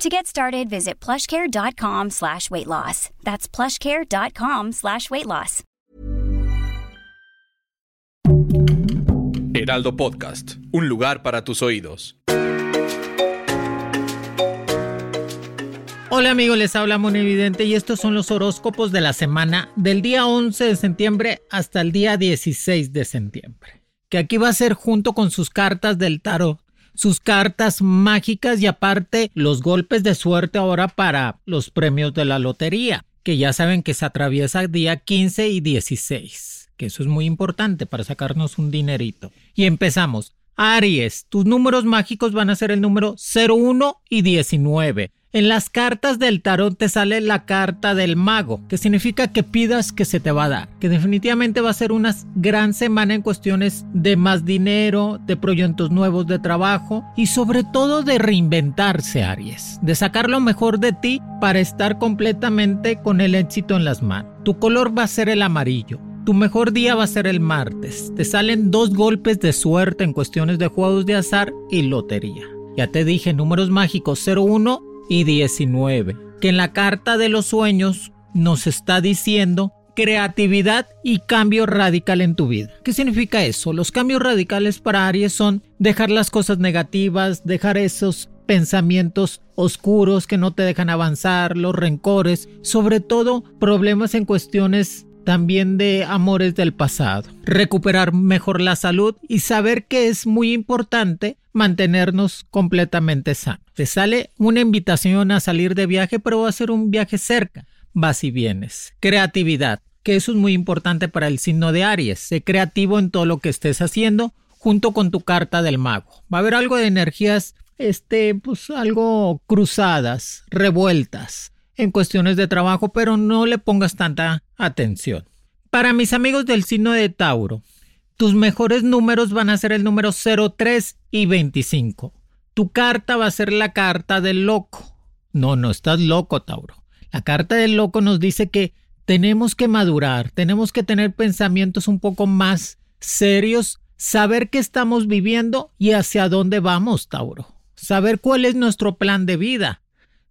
To get started, visit plushcare.com slash weight loss. That's plushcare.com slash weight loss. Heraldo Podcast, un lugar para tus oídos. Hola amigos, les habla Evidente y estos son los horóscopos de la semana del día 11 de septiembre hasta el día 16 de septiembre. Que aquí va a ser junto con sus cartas del tarot sus cartas mágicas y aparte los golpes de suerte ahora para los premios de la lotería, que ya saben que se atraviesa día 15 y 16, que eso es muy importante para sacarnos un dinerito. Y empezamos. Aries, tus números mágicos van a ser el número 01 y 19. En las cartas del tarot te sale la carta del mago, que significa que pidas que se te va a dar, que definitivamente va a ser una gran semana en cuestiones de más dinero, de proyectos nuevos de trabajo y sobre todo de reinventarse, Aries, de sacar lo mejor de ti para estar completamente con el éxito en las manos. Tu color va a ser el amarillo. Tu mejor día va a ser el martes. Te salen dos golpes de suerte en cuestiones de juegos de azar y lotería. Ya te dije números mágicos 01 y 19, que en la carta de los sueños nos está diciendo creatividad y cambio radical en tu vida. ¿Qué significa eso? Los cambios radicales para Aries son dejar las cosas negativas, dejar esos pensamientos oscuros que no te dejan avanzar, los rencores, sobre todo problemas en cuestiones también de amores del pasado, recuperar mejor la salud y saber que es muy importante mantenernos completamente sanos. Te sale una invitación a salir de viaje, pero va a ser un viaje cerca. Vas y vienes. Creatividad, que eso es muy importante para el signo de Aries. Sé creativo en todo lo que estés haciendo junto con tu carta del mago. Va a haber algo de energías, este, pues algo cruzadas, revueltas en cuestiones de trabajo, pero no le pongas tanta atención. Para mis amigos del signo de Tauro, tus mejores números van a ser el número 03 y 25. Tu carta va a ser la carta del loco. No, no estás loco, Tauro. La carta del loco nos dice que tenemos que madurar, tenemos que tener pensamientos un poco más serios, saber qué estamos viviendo y hacia dónde vamos, Tauro. Saber cuál es nuestro plan de vida.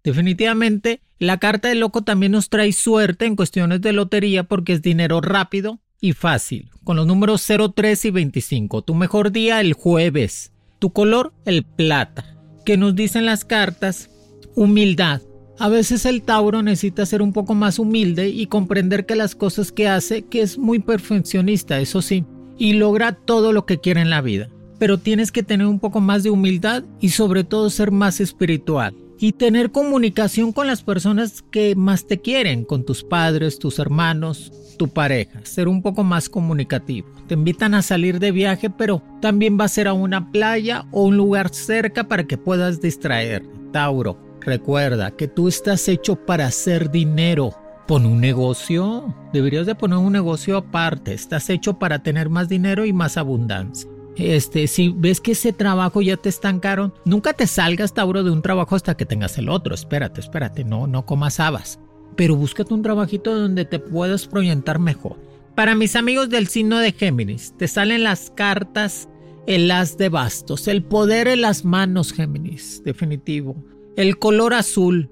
Definitivamente, la carta del loco también nos trae suerte en cuestiones de lotería porque es dinero rápido y fácil, con los números 03 y 25. Tu mejor día el jueves. Tu color el plata. Que nos dicen las cartas humildad. A veces el Tauro necesita ser un poco más humilde y comprender que las cosas que hace, que es muy perfeccionista, eso sí, y logra todo lo que quiere en la vida. Pero tienes que tener un poco más de humildad y sobre todo ser más espiritual y tener comunicación con las personas que más te quieren, con tus padres, tus hermanos, tu pareja, ser un poco más comunicativo. Te invitan a salir de viaje, pero también va a ser a una playa o un lugar cerca para que puedas distraer. Tauro, recuerda que tú estás hecho para hacer dinero. Pon un negocio. Deberías de poner un negocio aparte. Estás hecho para tener más dinero y más abundancia. Este, si ves que ese trabajo ya te estancaron, nunca te salgas, Tauro, de un trabajo hasta que tengas el otro. Espérate, espérate, no, no comas habas. Pero búscate un trabajito donde te puedas proyectar mejor. Para mis amigos del signo de Géminis, te salen las cartas, el as de bastos, el poder en las manos, Géminis, definitivo. El color azul,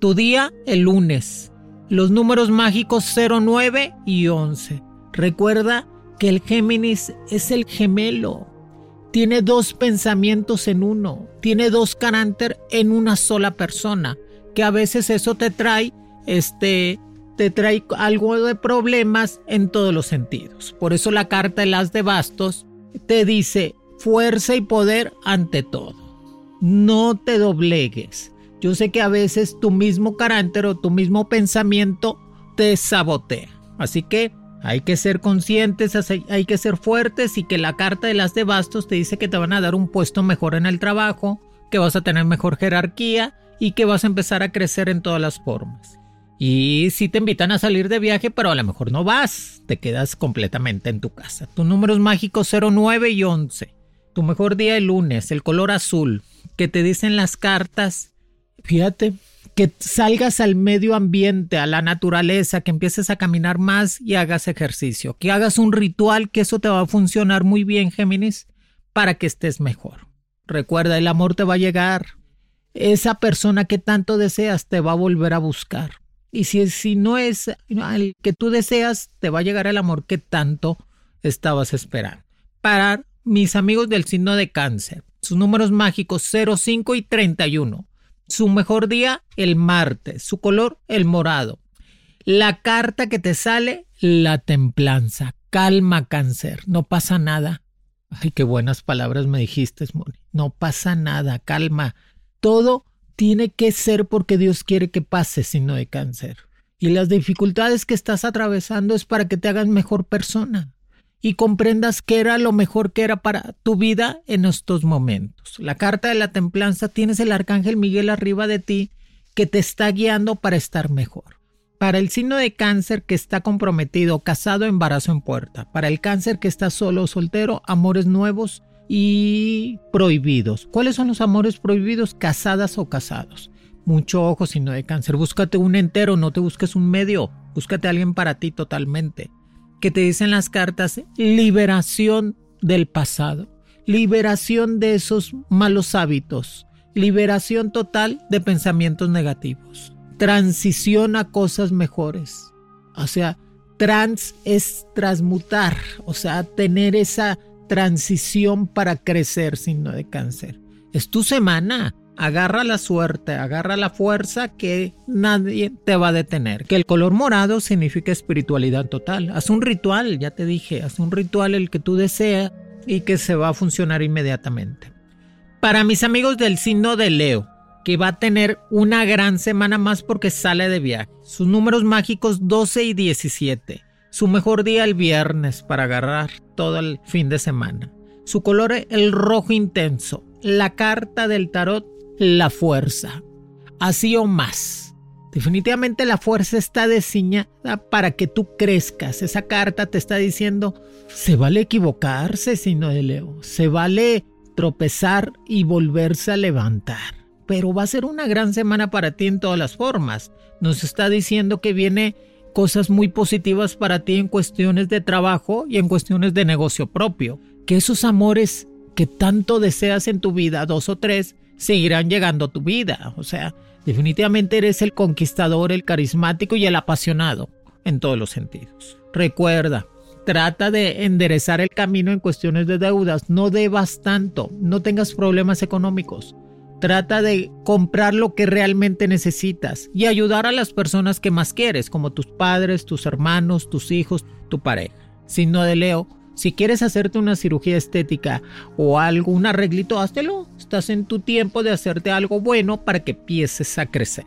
tu día el lunes. Los números mágicos 09 y 11. Recuerda que el Géminis es el gemelo. Tiene dos pensamientos en uno, tiene dos carácter en una sola persona, que a veces eso te trae, este, te trae algo de problemas en todos los sentidos. Por eso la carta de las de bastos te dice fuerza y poder ante todo. No te doblegues. Yo sé que a veces tu mismo carácter o tu mismo pensamiento te sabotea. Así que hay que ser conscientes, hay que ser fuertes y que la carta de las de bastos te dice que te van a dar un puesto mejor en el trabajo, que vas a tener mejor jerarquía y que vas a empezar a crecer en todas las formas. Y si te invitan a salir de viaje, pero a lo mejor no vas, te quedas completamente en tu casa. Tus números mágicos 09 y 11. Tu mejor día el lunes, el color azul, que te dicen las cartas. Fíjate, que salgas al medio ambiente, a la naturaleza, que empieces a caminar más y hagas ejercicio, que hagas un ritual, que eso te va a funcionar muy bien, Géminis, para que estés mejor. Recuerda, el amor te va a llegar. Esa persona que tanto deseas te va a volver a buscar. Y si, si no es el que tú deseas, te va a llegar el amor que tanto estabas esperando. Para mis amigos del signo de cáncer, sus números mágicos 05 y 31. Su mejor día, el martes. Su color, el morado. La carta que te sale, la templanza. Calma, cáncer. No pasa nada. Ay, qué buenas palabras me dijiste, Moni. No pasa nada. Calma. Todo tiene que ser porque Dios quiere que pase, sino de cáncer. Y las dificultades que estás atravesando es para que te hagas mejor persona y comprendas qué era lo mejor que era para tu vida en estos momentos. La carta de la templanza tienes el arcángel Miguel arriba de ti que te está guiando para estar mejor. Para el signo de cáncer que está comprometido, casado, embarazo en puerta. Para el cáncer que está solo o soltero, amores nuevos y prohibidos. ¿Cuáles son los amores prohibidos? Casadas o casados. Mucho ojo, signo de cáncer. Búscate un entero, no te busques un medio. Búscate a alguien para ti totalmente que te dicen las cartas, liberación del pasado, liberación de esos malos hábitos, liberación total de pensamientos negativos, transición a cosas mejores. O sea, trans es transmutar, o sea, tener esa transición para crecer signo de cáncer. Es tu semana agarra la suerte, agarra la fuerza que nadie te va a detener. Que el color morado significa espiritualidad total. Haz un ritual, ya te dije, haz un ritual el que tú deseas y que se va a funcionar inmediatamente. Para mis amigos del signo de Leo, que va a tener una gran semana más porque sale de viaje. Sus números mágicos 12 y 17. Su mejor día el viernes para agarrar todo el fin de semana. Su color el rojo intenso. La carta del tarot la fuerza. Así o más. Definitivamente la fuerza está diseñada para que tú crezcas. Esa carta te está diciendo, se vale equivocarse, sino de Leo. Se vale tropezar y volverse a levantar. Pero va a ser una gran semana para ti en todas las formas. Nos está diciendo que viene cosas muy positivas para ti en cuestiones de trabajo y en cuestiones de negocio propio. Que esos amores que tanto deseas en tu vida, dos o tres, seguirán llegando a tu vida. O sea, definitivamente eres el conquistador, el carismático y el apasionado en todos los sentidos. Recuerda, trata de enderezar el camino en cuestiones de deudas. No debas tanto, no tengas problemas económicos. Trata de comprar lo que realmente necesitas y ayudar a las personas que más quieres, como tus padres, tus hermanos, tus hijos, tu pareja. Signo de Leo, si quieres hacerte una cirugía estética o algo, un arreglito, háztelo. Estás en tu tiempo de hacerte algo bueno para que empieces a crecer.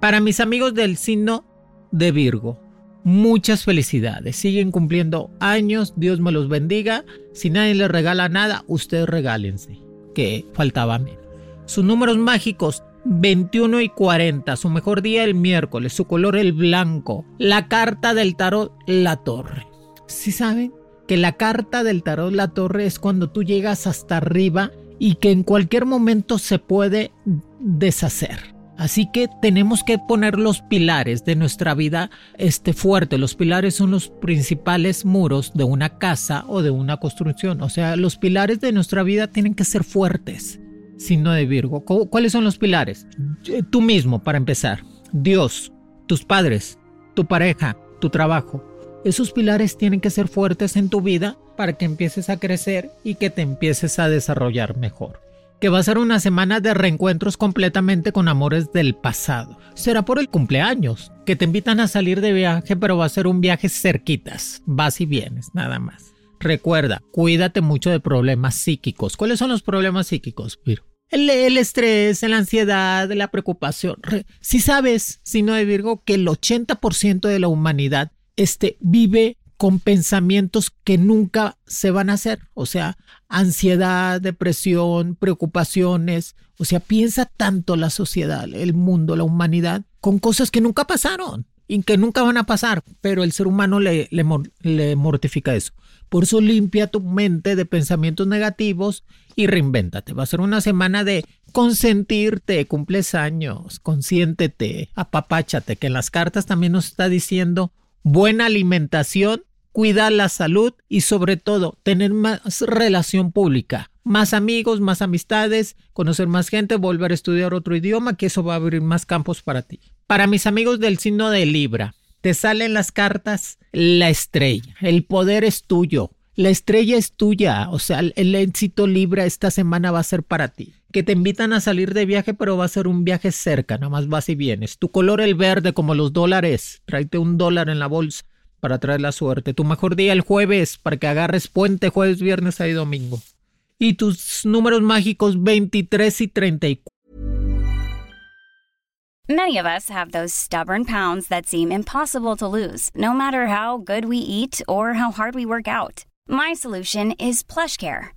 Para mis amigos del signo de Virgo, muchas felicidades. Siguen cumpliendo años, Dios me los bendiga. Si nadie les regala nada, ustedes regálense, que faltaba menos. Sus números mágicos 21 y 40, su mejor día el miércoles, su color el blanco, la carta del tarot la torre. ¿Sí saben? Que la carta del tarot La Torre es cuando tú llegas hasta arriba y que en cualquier momento se puede deshacer. Así que tenemos que poner los pilares de nuestra vida este fuerte. Los pilares son los principales muros de una casa o de una construcción. O sea, los pilares de nuestra vida tienen que ser fuertes. Signo de Virgo. ¿Cuáles son los pilares? Eh, tú mismo, para empezar. Dios, tus padres, tu pareja, tu trabajo, esos pilares tienen que ser fuertes en tu vida para que empieces a crecer y que te empieces a desarrollar mejor. Que va a ser una semana de reencuentros completamente con amores del pasado. Será por el cumpleaños, que te invitan a salir de viaje, pero va a ser un viaje cerquitas. Vas y vienes, nada más. Recuerda, cuídate mucho de problemas psíquicos. ¿Cuáles son los problemas psíquicos, Virgo? El, estrés, la ansiedad, la preocupación. Si sabes, no de Virgo, que el 80% de la humanidad este, vive con pensamientos que nunca se van a hacer, o sea, ansiedad, depresión, preocupaciones, o sea, piensa tanto la sociedad, el mundo, la humanidad, con cosas que nunca pasaron y que nunca van a pasar, pero el ser humano le, le, le mortifica eso. Por eso limpia tu mente de pensamientos negativos y reinvéntate. Va a ser una semana de consentirte, cumples años, consiéntete, apapáchate, que en las cartas también nos está diciendo buena alimentación, cuidar la salud y sobre todo tener más relación pública, más amigos, más amistades, conocer más gente, volver a estudiar otro idioma, que eso va a abrir más campos para ti. Para mis amigos del signo de Libra, te salen las cartas la estrella. El poder es tuyo. La estrella es tuya. O sea, el éxito Libra esta semana va a ser para ti. Que te invitan a salir de viaje, pero va a ser un viaje cerca, nada más vas y vienes. Tu color el verde, como los dólares. Tráete un dólar en la bolsa para traer la suerte. Tu mejor día el jueves, para que agarres puente jueves, viernes y domingo. Y tus números mágicos 23 y 34. Many of us have those stubborn pounds that seem impossible to lose, no matter how good we eat or how hard we work out. My solution is PlushCare.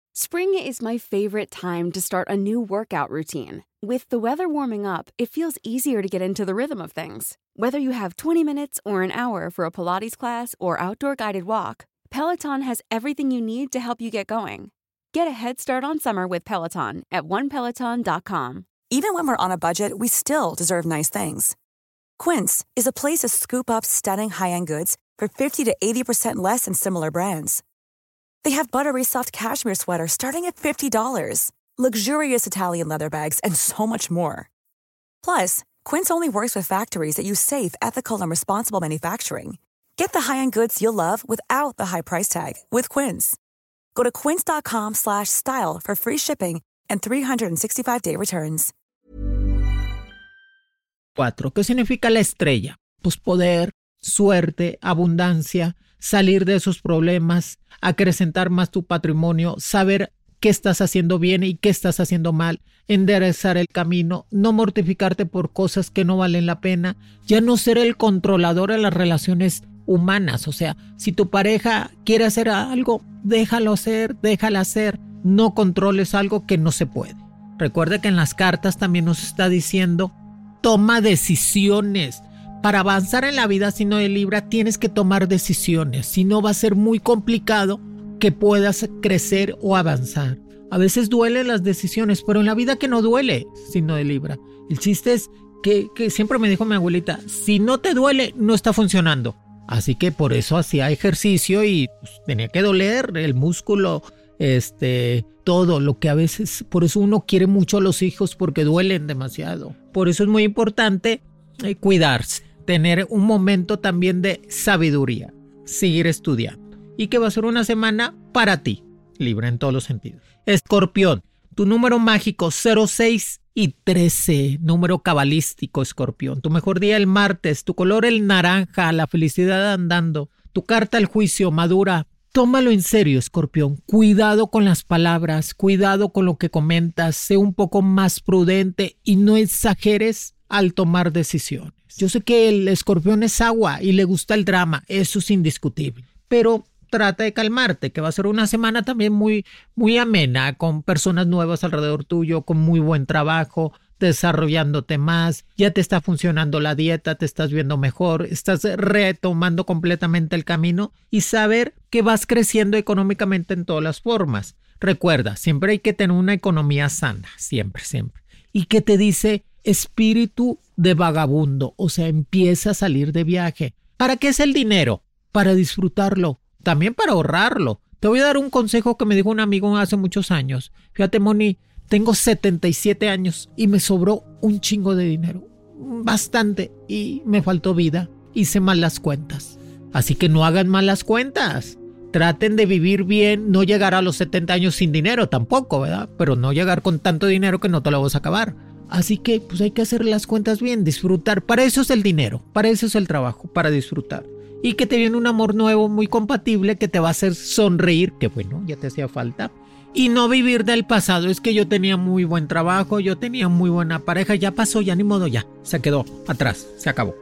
Spring is my favorite time to start a new workout routine. With the weather warming up, it feels easier to get into the rhythm of things. Whether you have 20 minutes or an hour for a Pilates class or outdoor guided walk, Peloton has everything you need to help you get going. Get a head start on summer with Peloton at onepeloton.com. Even when we're on a budget, we still deserve nice things. Quince is a place to scoop up stunning high-end goods for 50 to 80% less than similar brands. They have buttery soft cashmere sweaters starting at $50, luxurious Italian leather bags, and so much more. Plus, Quince only works with factories that use safe, ethical, and responsible manufacturing. Get the high-end goods you'll love without the high price tag with Quince. Go to quince.com/style for free shipping and 365-day returns. ¿Qué significa la estrella? Pues poder, suerte, abundancia, salir de esos problemas, acrecentar más tu patrimonio, saber qué estás haciendo bien y qué estás haciendo mal, enderezar el camino, no mortificarte por cosas que no valen la pena, ya no ser el controlador de las relaciones humanas. O sea, si tu pareja quiere hacer algo, déjalo hacer, déjala hacer, no controles algo que no se puede. Recuerde que en las cartas también nos está diciendo toma decisiones. Para avanzar en la vida si no de Libra tienes que tomar decisiones, si no va a ser muy complicado que puedas crecer o avanzar. A veces duelen las decisiones, pero en la vida que no duele sino de Libra. El chiste es que, siempre me dijo mi abuelita, si no te duele, no está funcionando. Así que por eso hacía ejercicio y pues, tenía que doler el músculo, este, todo lo que a veces, por eso uno quiere mucho a los hijos porque duelen demasiado. Por eso es muy importante eh, cuidarse, tener un momento también de sabiduría, seguir estudiando. Y que va a ser una semana para ti, libre en todos los sentidos. Escorpión, tu número mágico 06 y 13, número cabalístico, escorpión. Tu mejor día el martes, tu color el naranja, la felicidad andando. Tu carta el juicio, madura, Tómalo en serio, escorpión. Cuidado con las palabras, cuidado con lo que comentas, sé un poco más prudente y no exageres al tomar decisiones. Yo sé que el escorpión es agua y le gusta el drama, eso es indiscutible, pero trata de calmarte, que va a ser una semana también muy, muy amena, con personas nuevas alrededor tuyo, con muy buen trabajo, desarrollándote más, ya te está funcionando la dieta, te estás viendo mejor, estás retomando completamente el camino y saber que vas creciendo económicamente en todas las formas. Recuerda, siempre hay que tener una economía sana, siempre, siempre. Y que te dice espíritu de vagabundo, o sea, empieza a salir de viaje. ¿Para qué es el dinero? Para disfrutarlo, también para ahorrarlo. Te voy a dar un consejo que me dijo un amigo hace muchos años. Fíjate, Moni, tengo 77 años y me sobró un chingo de dinero. Bastante. Y me faltó vida. Hice malas cuentas. Así que no hagan malas cuentas. Traten de vivir bien, no llegar a los 70 años sin dinero tampoco, ¿verdad? Pero no llegar con tanto dinero que no te lo vas a acabar. Así que pues hay que hacer las cuentas bien, disfrutar. Para eso es el dinero, para eso es el trabajo, para disfrutar. Y que te viene un amor nuevo muy compatible que te va a hacer sonreír, que bueno, ya te hacía falta y no vivir del pasado. Es que yo tenía muy buen trabajo, yo tenía muy buena pareja, ya pasó, ya ni modo, ya, se quedó atrás, se acabó.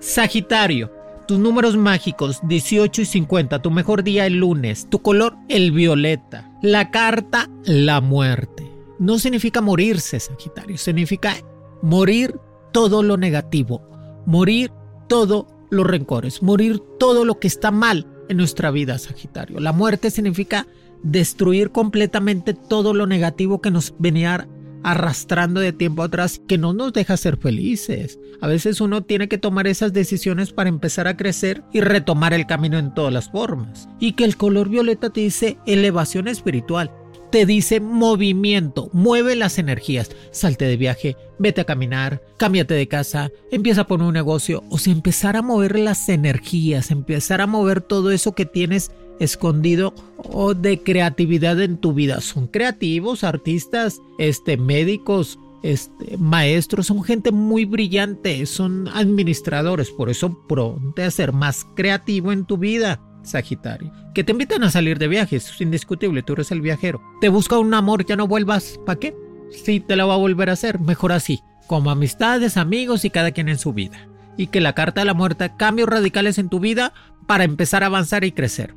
Sagitario, tus números mágicos 18 y 50, tu mejor día el lunes, tu color el violeta, la carta la muerte. No significa morirse, Sagitario, significa morir todo lo negativo, morir todo los rencores, morir todo lo que está mal en nuestra vida, Sagitario. La muerte significa destruir completamente todo lo negativo que nos venía arrastrando de tiempo atrás, que no nos deja ser felices. A veces uno tiene que tomar esas decisiones para empezar a crecer y retomar el camino en todas las formas. Y que el color violeta te dice elevación espiritual te dice movimiento, mueve las energías. Salte de viaje, vete a caminar, cámbiate de casa, empieza a poner un negocio, o sea, empezar a mover las energías, empezar a mover todo eso que tienes escondido o de creatividad en tu vida. Son creativos, artistas, este, médicos, este, maestros, son gente muy brillante, son administradores, por eso pronto a ser más creativo en tu vida. Sagitario. Que te invitan a salir de viajes, es indiscutible, tú eres el viajero. Te busca un amor, ya no vuelvas, ¿para qué? Sí, te lo va a volver a hacer, mejor así, como amistades, amigos y cada quien en su vida. Y que la carta de la muerte, cambios radicales en tu vida para empezar a avanzar y crecer.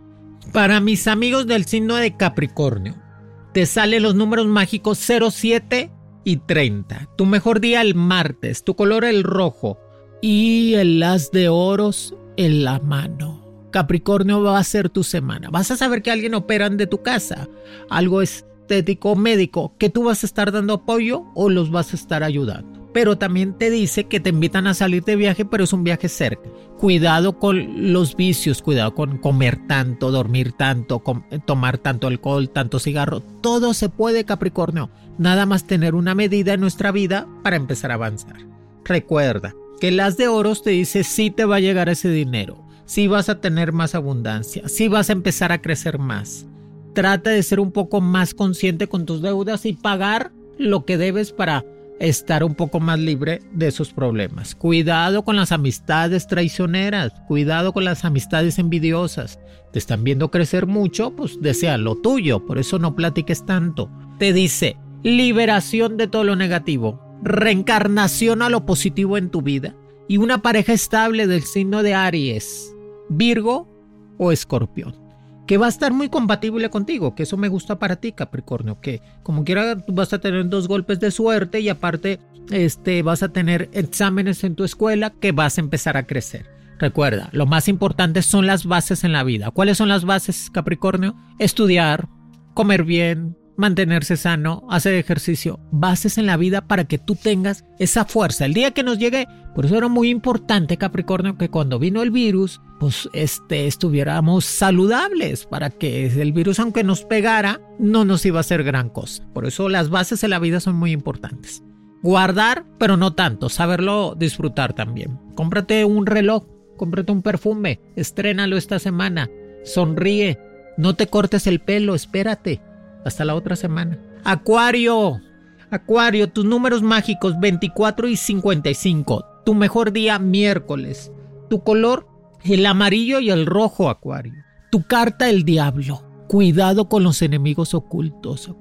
Para mis amigos del signo de Capricornio, te salen los números mágicos 07 y 30. Tu mejor día el martes, tu color el rojo y el as de oros en la mano. Capricornio va a ser tu semana. Vas a saber que alguien operan de tu casa, algo estético médico, que tú vas a estar dando apoyo o los vas a estar ayudando. Pero también te dice que te invitan a salir de viaje, pero es un viaje cerca. Cuidado con los vicios, cuidado con comer tanto, dormir tanto, tomar tanto alcohol, tanto cigarro. Todo se puede, Capricornio. Nada más tener una medida en nuestra vida para empezar a avanzar. Recuerda que las de oros te dice si te va a llegar ese dinero si vas a tener más abundancia, si vas a empezar a crecer más. Trata de ser un poco más consciente con tus deudas y pagar lo que debes para estar un poco más libre de esos problemas. Cuidado con las amistades traicioneras, cuidado con las amistades envidiosas. Te están viendo crecer mucho, pues desea lo tuyo, por eso no platiques tanto. Te dice, liberación de todo lo negativo, reencarnación a lo positivo en tu vida y una pareja estable del signo de Aries. Virgo o Escorpión, que va a estar muy compatible contigo, que eso me gusta para ti, Capricornio, que como quiera vas a tener dos golpes de suerte y aparte este, vas a tener exámenes en tu escuela que vas a empezar a crecer. Recuerda, lo más importante son las bases en la vida. ¿Cuáles son las bases, Capricornio? Estudiar, comer bien, mantenerse sano, hacer ejercicio, bases en la vida para que tú tengas esa fuerza. El día que nos llegue, por eso era muy importante Capricornio que cuando vino el virus, pues este estuviéramos saludables para que el virus aunque nos pegara, no nos iba a hacer gran cosa. Por eso las bases en la vida son muy importantes. Guardar, pero no tanto, saberlo disfrutar también. Cómprate un reloj, cómprate un perfume, estrénalo esta semana, sonríe, no te cortes el pelo, espérate hasta la otra semana. Acuario. Acuario, tus números mágicos 24 y 55. Tu mejor día miércoles. Tu color el amarillo y el rojo, Acuario. Tu carta el diablo. Cuidado con los enemigos ocultos.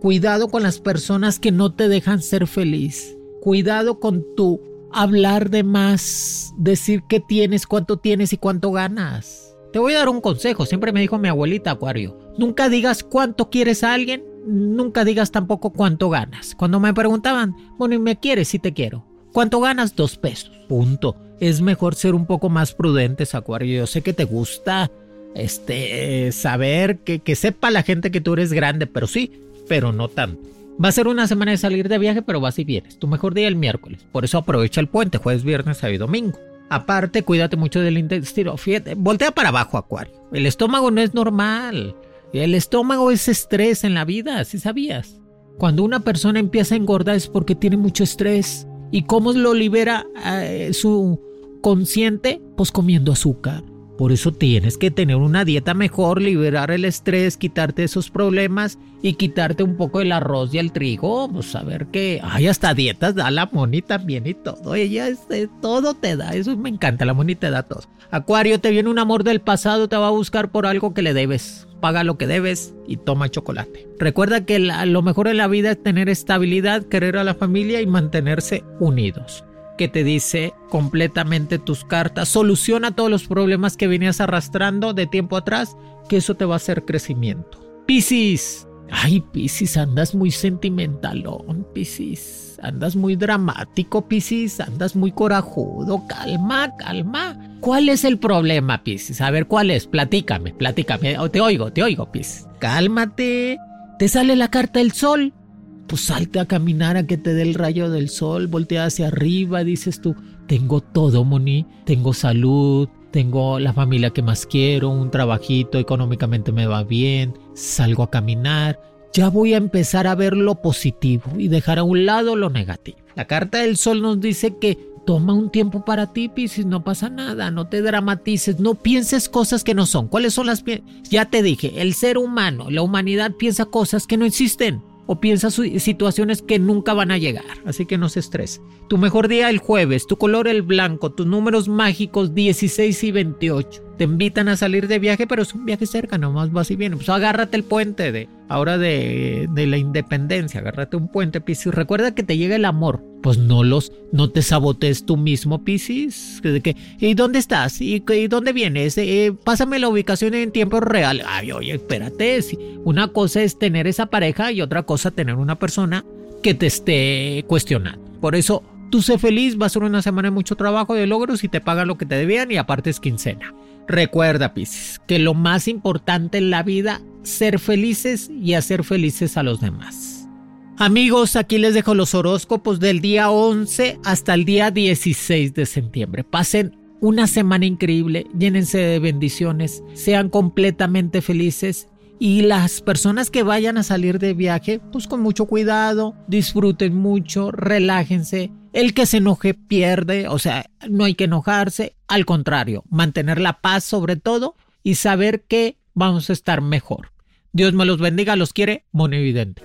Cuidado con las personas que no te dejan ser feliz. Cuidado con tu hablar de más, decir qué tienes, cuánto tienes y cuánto ganas. Te voy a dar un consejo, siempre me dijo mi abuelita Acuario. Nunca digas cuánto quieres a alguien, nunca digas tampoco cuánto ganas. Cuando me preguntaban, bueno, ¿y me quieres? Si te quiero. ¿Cuánto ganas? Dos pesos. Punto. Es mejor ser un poco más prudentes, Acuario. Yo sé que te gusta este saber que, que sepa la gente que tú eres grande, pero sí, pero no tanto. Va a ser una semana de salir de viaje, pero vas y vienes. Tu mejor día el miércoles. Por eso aprovecha el puente, jueves, viernes, sábado y domingo. Aparte, cuídate mucho del intestino. Fíjate, voltea para abajo, Acuario. El estómago no es normal. El estómago es estrés en la vida, si sabías. Cuando una persona empieza a engordar es porque tiene mucho estrés. ¿Y cómo lo libera eh, su consciente? Pues comiendo azúcar. Por eso tienes que tener una dieta mejor, liberar el estrés, quitarte esos problemas y quitarte un poco el arroz y el trigo. Pues a ver qué. Ay, hasta dietas da la Moni también y todo. Ella este, todo te da. Eso me encanta. La Moni te da todo. Acuario, te viene un amor del pasado, te va a buscar por algo que le debes. Paga lo que debes y toma chocolate. Recuerda que lo mejor en la vida es tener estabilidad, querer a la familia y mantenerse unidos que te dice completamente tus cartas. Soluciona todos los problemas que venías arrastrando de tiempo atrás, que eso te va a hacer crecimiento. Piscis. Ay, Piscis, andas muy sentimentalón, Piscis. Andas muy dramático, Piscis. Andas muy corajudo. Calma, calma. ¿Cuál es el problema, Piscis? A ver, ¿cuál es? Platícame, platícame. Te oigo, te oigo, Piscis. Cálmate. Te sale la carta del sol pues salte a caminar a que te dé el rayo del sol, voltea hacia arriba, dices tú, tengo todo, Moni, tengo salud, tengo la familia que más quiero, un trabajito, económicamente me va bien, salgo a caminar, ya voy a empezar a ver lo positivo y dejar a un lado lo negativo. La carta del sol nos dice que toma un tiempo para ti, Piscis, no pasa nada, no te dramatices, no pienses cosas que no son. ¿Cuáles son las... Ya te dije, el ser humano, la humanidad piensa cosas que no existen o piensa situaciones que nunca van a llegar, así que no se estrese. Tu mejor día el jueves, tu color el blanco, tus números mágicos 16 y 28. Te invitan a salir de viaje, pero es un viaje cerca, nomás vas y vienes. Pues agárrate el puente de ahora de, de la independencia, agárrate un puente, Piscis. Recuerda que te llega el amor. Pues no los, no te sabotees tú mismo, Piscis. ¿Y dónde estás? ¿Y, dónde vienes? Eh, pásame la ubicación en tiempo real. Ay, oye, espérate. Una cosa es tener esa pareja y otra cosa tener una persona que te esté cuestionando. Por eso tú sé feliz, va a ser una semana de mucho trabajo, de logros y te pagan lo que te debían y aparte es quincena. Recuerda, Piscis, que lo más importante en la vida, ser felices y hacer felices a los demás. Amigos, aquí les dejo los horóscopos del día 11 hasta el día 16 de septiembre. Pasen una semana increíble, llénense de bendiciones, sean completamente felices y las personas que vayan a salir de viaje, pues con mucho cuidado, disfruten mucho, relájense. El que se enoje pierde, o sea, no hay que enojarse, al contrario, mantener la paz sobre todo y saber que vamos a estar mejor. Dios me los bendiga, los quiere, Monividente.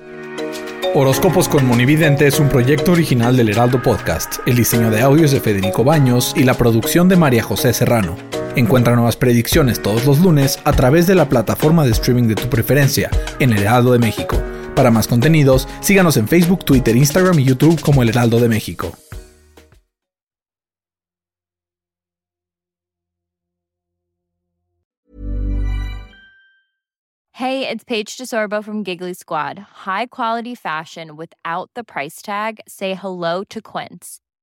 Horóscopos con Monividente es un proyecto original del Heraldo Podcast. El diseño de audios de Federico Baños y la producción de María José Serrano. Encuentra nuevas predicciones todos los lunes a través de la plataforma de streaming de tu preferencia, en El Heraldo de México. Para más contenidos, síganos en Facebook, Twitter, Instagram y YouTube como El Heraldo de México. Hey, it's Paige DeSorbo from Giggly Squad. High quality fashion without the price tag. Say hello to Quince.